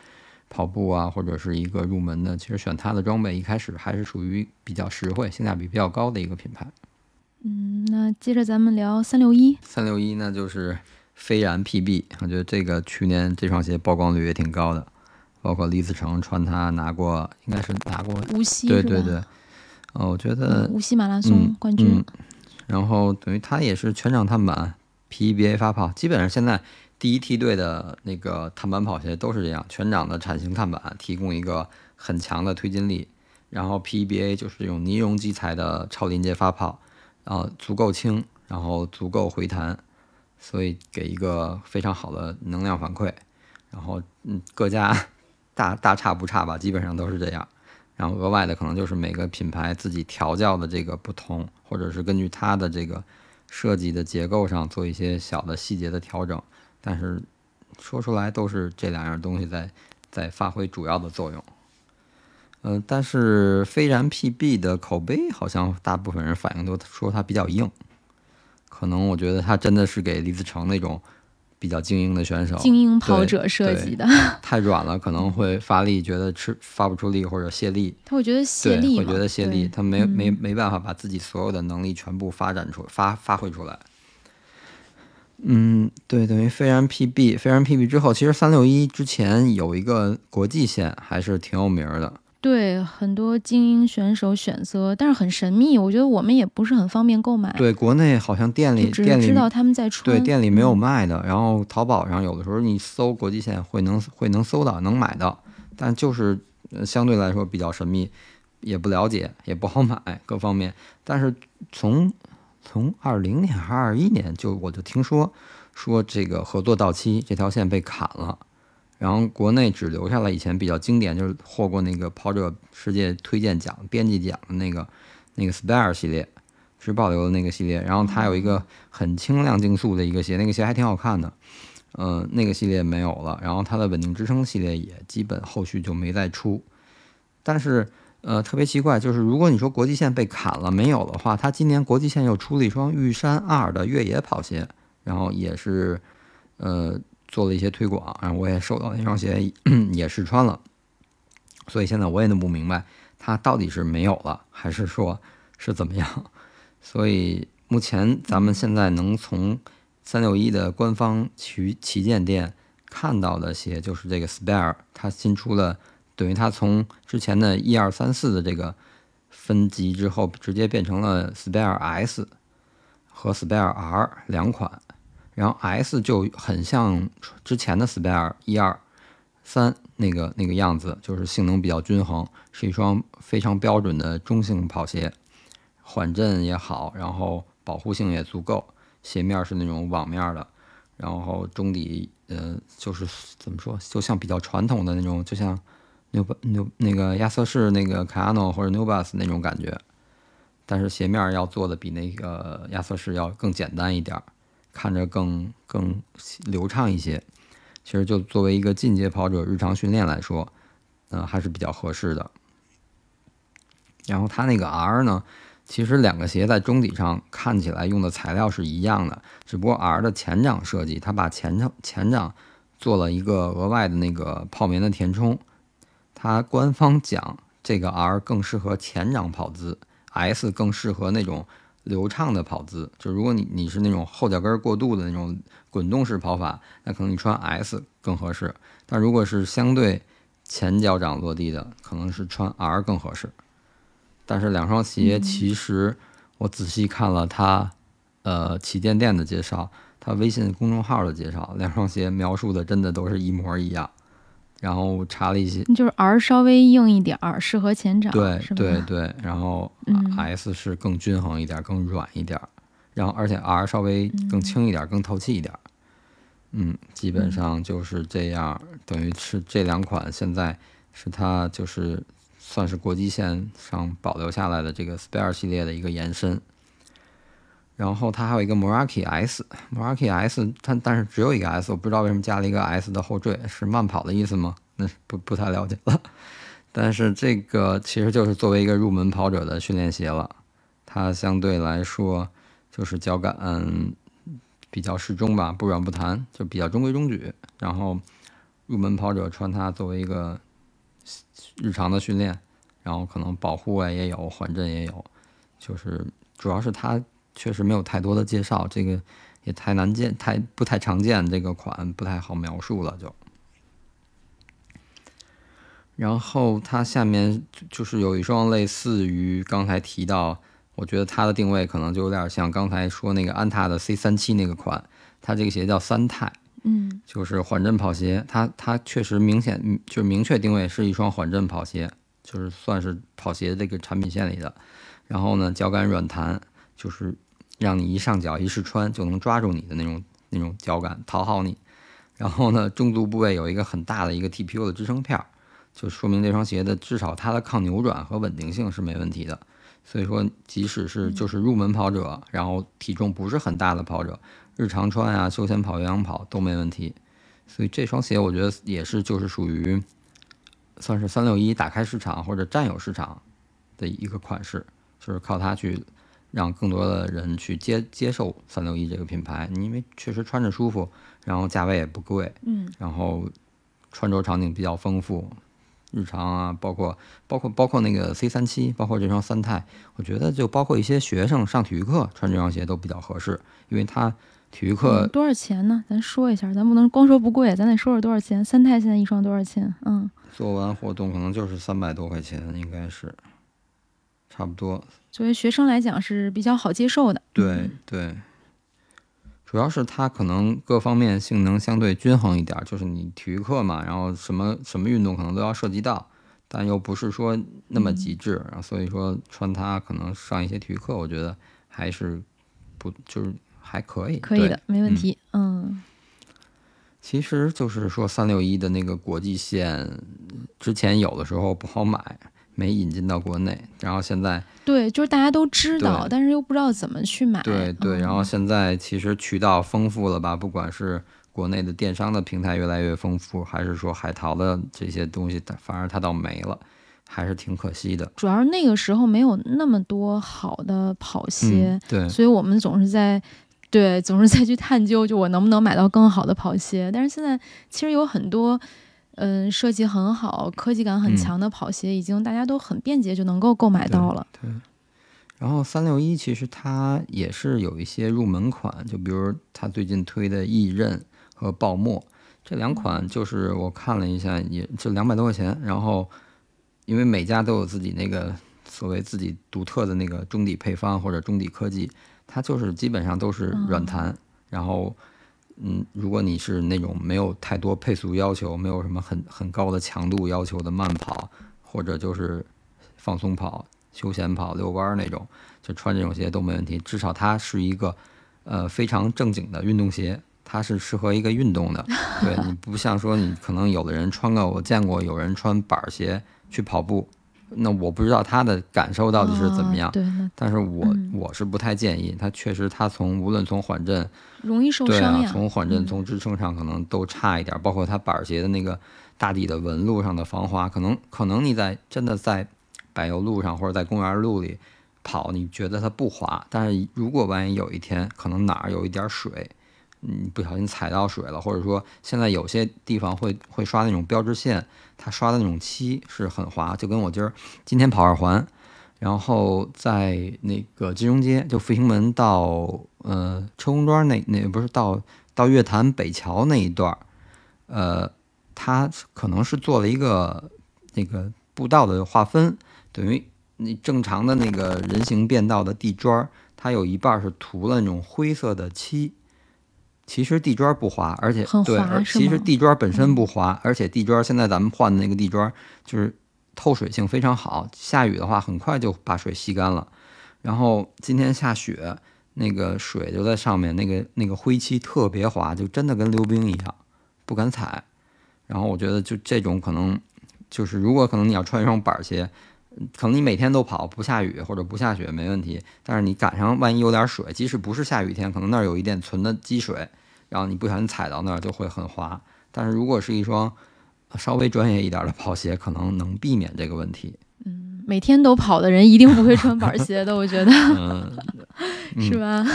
跑步啊，或者是一个入门的，其实选它的装备一开始还是属于比较实惠、性价比比较高的一个品牌。嗯，那接着咱们聊三六一。三六一那就是飞然 PB，我觉得这个去年这双鞋曝光率也挺高的，包括李子成穿它拿过，应该是拿过无锡对对对，哦，我觉得无锡马拉松冠军。然后等于它也是全掌碳板，PEBA 发泡，基本上现在。第一梯队的那个碳板跑鞋都是这样，全掌的铲型碳板提供一个很强的推进力，然后 PBA 就是用尼龙基材的超临界发泡，然后足够轻，然后足够回弹，所以给一个非常好的能量反馈。然后嗯，各家大大差不差吧，基本上都是这样。然后额外的可能就是每个品牌自己调教的这个不同，或者是根据它的这个设计的结构上做一些小的细节的调整。但是说出来都是这两样东西在在发挥主要的作用。嗯，但是飞燃 PB 的口碑好像大部分人反应都说它比较硬，可能我觉得它真的是给李子成那种比较精英的选手、精英跑者设计的。太软了可能会发力觉得吃发不出力或者泄力。他会觉得泄力会觉得泄力，他没没没办法把自己所有的能力全部发展出发发挥出来。嗯，对，等于飞然 PB，飞然 PB 之后，其实三六一之前有一个国际线，还是挺有名的。对，很多精英选手选择，但是很神秘，我觉得我们也不是很方便购买。对，国内好像店里店里知道他们在出，对，店里没有卖的。然后淘宝上有的时候你搜国际线会能会能搜到，能买到，但就是相对来说比较神秘，也不了解，也不好买，各方面。但是从从二零年还是二一年，就我就听说，说这个合作到期，这条线被砍了，然后国内只留下了以前比较经典，就是获过那个跑者世界推荐奖编辑奖的那个那个 Spare 系列，只保留的那个系列。然后它有一个很轻量竞速的一个鞋，那个鞋还挺好看的，嗯，那个系列没有了。然后它的稳定支撑系列也基本后续就没再出，但是。呃，特别奇怪，就是如果你说国际线被砍了没有的话，他今年国际线又出了一双玉山二的越野跑鞋，然后也是呃做了一些推广，然后我也收到那双鞋也试穿了，所以现在我也弄不明白它到底是没有了还是说是怎么样。所以目前咱们现在能从三六一的官方旗旗舰店看到的鞋就是这个 Spare，它新出了。等于它从之前的一二三四的这个分级之后，直接变成了 Spare S 和 Spare R 两款，然后 S 就很像之前的 spare 一二三那个那个样子，就是性能比较均衡，是一双非常标准的中性跑鞋，缓震也好，然后保护性也足够，鞋面是那种网面的，然后中底呃就是怎么说，就像比较传统的那种，就像牛牛那个亚瑟士那个卡 a n o 或者 New Balance 那种感觉，但是鞋面要做的比那个亚瑟士要更简单一点。看着更更流畅一些，其实就作为一个进阶跑者日常训练来说，嗯，还是比较合适的。然后它那个 R 呢，其实两个鞋在中底上看起来用的材料是一样的，只不过 R 的前掌设计，它把前掌前掌做了一个额外的那个泡棉的填充。它官方讲这个 R 更适合前掌跑姿，S 更适合那种。流畅的跑姿，就如果你你是那种后脚跟过度的那种滚动式跑法，那可能你穿 S 更合适。但如果是相对前脚掌落地的，可能是穿 R 更合适。但是两双鞋其实我仔细看了它，呃，旗舰店的介绍，它微信公众号的介绍，两双鞋描述的真的都是一模一样。然后查了一些，就是 R 稍微硬一点儿，适合前掌，对对对。然后 S 是更均衡一点，更软一点。然后而且 R 稍微更轻一点，更透气一点。嗯，基本上就是这样。等于是这两款现在是它就是算是国际线上保留下来的这个 Spare 系列的一个延伸。然后它还有一个 Moraki S，Moraki S 它但是只有一个 S，我不知道为什么加了一个 S 的后缀，是慢跑的意思吗？那不不太了解了。但是这个其实就是作为一个入门跑者的训练鞋了，它相对来说就是脚感嗯比较适中吧，不软不弹，就比较中规中矩。然后入门跑者穿它作为一个日常的训练，然后可能保护啊也有，缓震也有，就是主要是它。确实没有太多的介绍，这个也太难见，太不太常见，这个款不太好描述了就。然后它下面就是有一双类似于刚才提到，我觉得它的定位可能就有点像刚才说那个安踏的 C 三七那个款，它这个鞋叫三泰，嗯，就是缓震跑鞋，它它确实明显就是明确定位是一双缓震跑鞋，就是算是跑鞋这个产品线里的。然后呢，脚感软弹，就是。让你一上脚一试穿就能抓住你的那种那种脚感，讨好你。然后呢，中足部位有一个很大的一个 TPU 的支撑片儿，就说明这双鞋的至少它的抗扭转和稳定性是没问题的。所以说，即使是就是入门跑者，然后体重不是很大的跑者，日常穿啊、休闲跑、有氧跑都没问题。所以这双鞋我觉得也是就是属于算是三六一打开市场或者占有市场的一个款式，就是靠它去。让更多的人去接接受三六一这个品牌，因为确实穿着舒服，然后价位也不贵，嗯，然后穿着场景比较丰富，日常啊，包括包括包括那个 C 三七，包括这双三泰，我觉得就包括一些学生上体育课穿这双鞋都比较合适，因为它体育课多少钱呢？咱说一下，咱不能光说不贵，咱得说说多少钱。三泰现在一双多少钱？嗯，做完活动可能就是三百多块钱，应该是差不多。作为学生来讲是比较好接受的，对对，主要是它可能各方面性能相对均衡一点，就是你体育课嘛，然后什么什么运动可能都要涉及到，但又不是说那么极致，然后所以说穿它可能上一些体育课，我觉得还是不就是还可以，可以的，没问题，嗯。其实就是说三六一的那个国际线之前有的时候不好买。没引进到国内，然后现在对，就是大家都知道，但是又不知道怎么去买。对对，然后现在其实渠道丰富了吧？不管是国内的电商的平台越来越丰富，还是说海淘的这些东西，反而它倒没了，还是挺可惜的。主要是那个时候没有那么多好的跑鞋，对，所以我们总是在对总是在去探究，就我能不能买到更好的跑鞋。但是现在其实有很多。嗯，设计很好，科技感很强的跑鞋，已经大家都很便捷就能够购买到了。对。然后三六一其实它也是有一些入门款，就比如它最近推的翼刃和爆墨这两款，就是我看了一下，也就两百多块钱。然后因为每家都有自己那个所谓自己独特的那个中底配方或者中底科技，它就是基本上都是软弹，然后嗯，如果你是那种没有太多配速要求，没有什么很很高的强度要求的慢跑，或者就是放松跑、休闲跑、遛弯那种，就穿这种鞋都没问题。至少它是一个呃非常正经的运动鞋，它是适合一个运动的。对你不像说你可能有的人穿个，我见过有人穿板鞋去跑步。那我不知道他的感受到底是怎么样，对，但是我嗯我是不太建议他，确实他从无论从缓震，容易受对啊，伤呀。从缓震嗯从支撑上可能都差一点，包括他板儿鞋的那个大底的纹路上的防滑，可能可能你在真的在柏油路上或者在公园路里跑，你觉得它不滑，但是如果万一有一天可能哪儿有一点水，你不小心踩到水了，或者说现在有些地方会会刷那种标志线，它刷的那种漆是很滑，就跟我今儿今天跑二环，然后在那个金融街，就复兴门到呃车公庄那那不是到到月坛北桥那一段儿，呃，它可能是做了一个那个步道的划分，等于那正常的那个人行便道的地砖，它有一半是涂了那种灰色的漆。其实地砖儿不滑，而且很对，其实地砖儿本身不滑，而且地砖儿现在咱们换的那个地砖儿就是透水性非常好，下雨的话很快就把水吸干了。然后今天下雪，那个水就在上面，那个那个灰漆特别滑，就真的跟溜冰一样，不敢踩。然后我觉得就这种可能，就是如果可能你要穿一双板儿鞋，可能你每天都跑，不下雨或者不下雪没问题。但是你赶上万一有点水，即使不是下雨天，可能那儿有一点存的积水，然后你不小心踩到那儿就会很滑。但是如果是一双稍微专业一点的跑鞋，可能能避免这个问题。嗯每天都跑的人一定不会穿板鞋的，我觉得 是吧？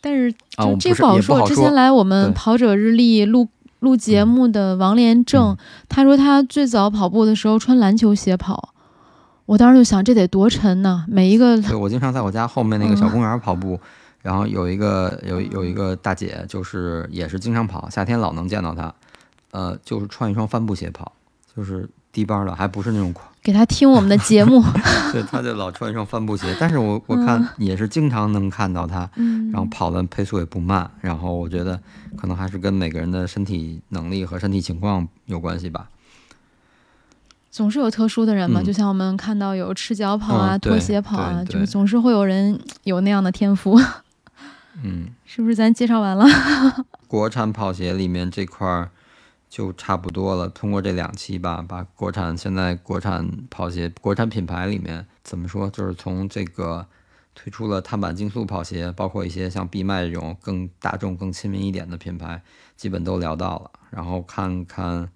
但是这不好说。之前来我们 跑者日历录录节目的王连正，嗯他说他最早跑步的时候穿篮球鞋跑，我当时就想这得多沉呢，每一个对，我经常在我家后面那个嗯小公园跑步，然后有一个有有一个大姐，就是也是经常跑，夏天老能见到她，呃，就是穿一双帆布鞋跑，就是低帮的，还不是那种宽，给她听我们的节目，对，她就老穿一双帆布鞋，但是我我看也是经常能看到她，嗯，然后跑的配速也不慢，然后我觉得可能还是跟每个人的身体能力和身体情况有关系吧。总是有特殊的人嘛，嗯就像我们看到有赤脚跑啊、嗯拖鞋跑啊，就是总是会有人有那样的天赋，嗯，是不是？咱介绍完了，国产跑鞋里面这块儿就差不多了。通过这两期吧，把国产现在国产跑鞋、国产品牌里面怎么说，就是从这个推出了碳板竞速跑鞋，包括一些像必迈这种更大众、更亲民一点的品牌，基本都聊到了。然后看看，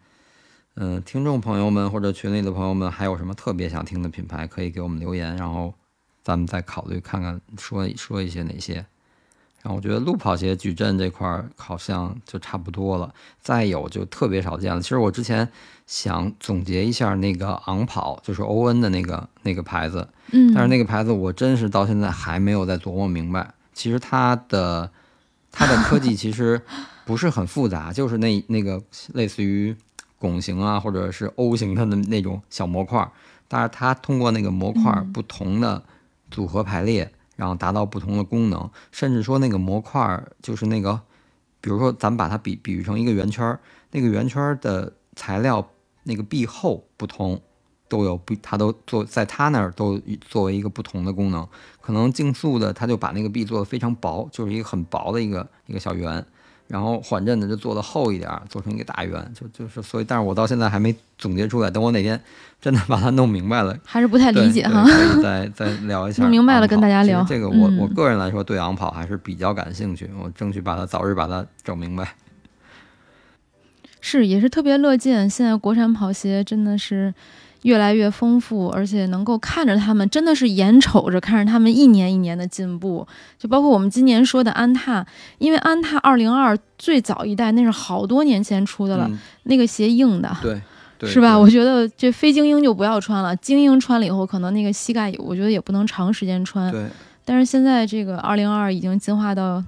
嗯、听众朋友们或者群里的朋友们还有什么特别想听的品牌，可以给我们留言，然后咱们再考虑看看说说一些哪些。然后我觉得路跑鞋矩阵这块儿好像就差不多了，再有就特别少见了。其实我之前想总结一下那个昂跑，就是欧恩的那个那个牌子，嗯，但是那个牌子我真是到现在还没有再琢磨明白。其实它的它的科技其实不是很复杂，就是那那个类似于拱形啊或者是 O 型它的那那种小模块儿，但是它通过那个模块不同的组合排列，然后达到不同的功能，甚至说那个模块儿就是那个，比如说咱们把它比比喻成一个圆圈儿，那个圆圈儿的材料那个壁厚不同，都有不，它都做在它那儿都作为一个不同的功能。可能竞速的，它就把那个壁做的非常薄，就是一个很薄的一个一个小圆。然后缓震的就做的厚一点儿，做成一个大圆，就就是所以，但是我到现在还没总结出来。等我哪天真的把它弄明白了，还是不太理解哈。再再聊一下。弄明白了跟大家聊这个我、嗯我个人来说对昂跑还是比较感兴趣，我争取把它早日把它整明白。是，也是特别乐见，现在国产跑鞋真的是越来越丰富，而且能够看着他们，真的是眼瞅着看着他们一年一年的进步。就包括我们今年说的安踏，因为安踏二零二最早一代那是好多年前出的了，嗯，那个鞋硬的。对，对是吧？我觉得这非精英就不要穿了，精英穿了以后，可能那个膝盖，我觉得也不能长时间穿。对但是现在这个二零二已经进化到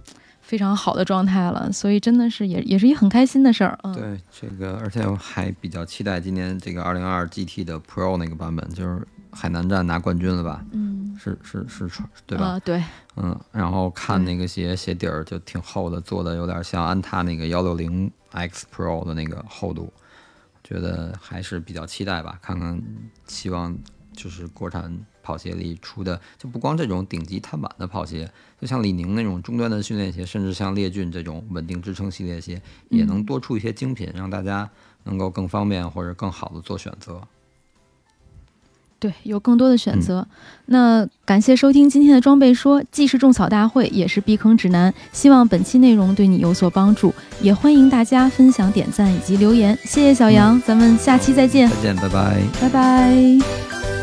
非常好的状态了，所以真的是也也是一很开心的事儿。嗯，对，这个而且我还比较期待今年这个二零二 GT 的 Pro 那个版本，就是海南站拿冠军了吧？嗯，是是是对吧？呃对，嗯，然后看那个鞋鞋底儿就挺厚的，做的有点像安踏那个幺六零 X Pro 的那个厚度，觉得还是比较期待吧。看看，希望就是国产跑鞋里出的，就不光这种顶级碳板的跑鞋，就像李宁那种中端的训练鞋，甚至像烈骏这种稳定支撑系列鞋，也能多出一些精品，让大家能够更方便或者更好的做选择。对，有更多的选嗯择。那感谢收听今天的装备说，既是种草大会，也是避坑指南。希望本期内容对你有所帮助，也欢迎大家分享、点赞以及留言。谢谢小杨，咱们下期再见，再见，拜拜。拜拜。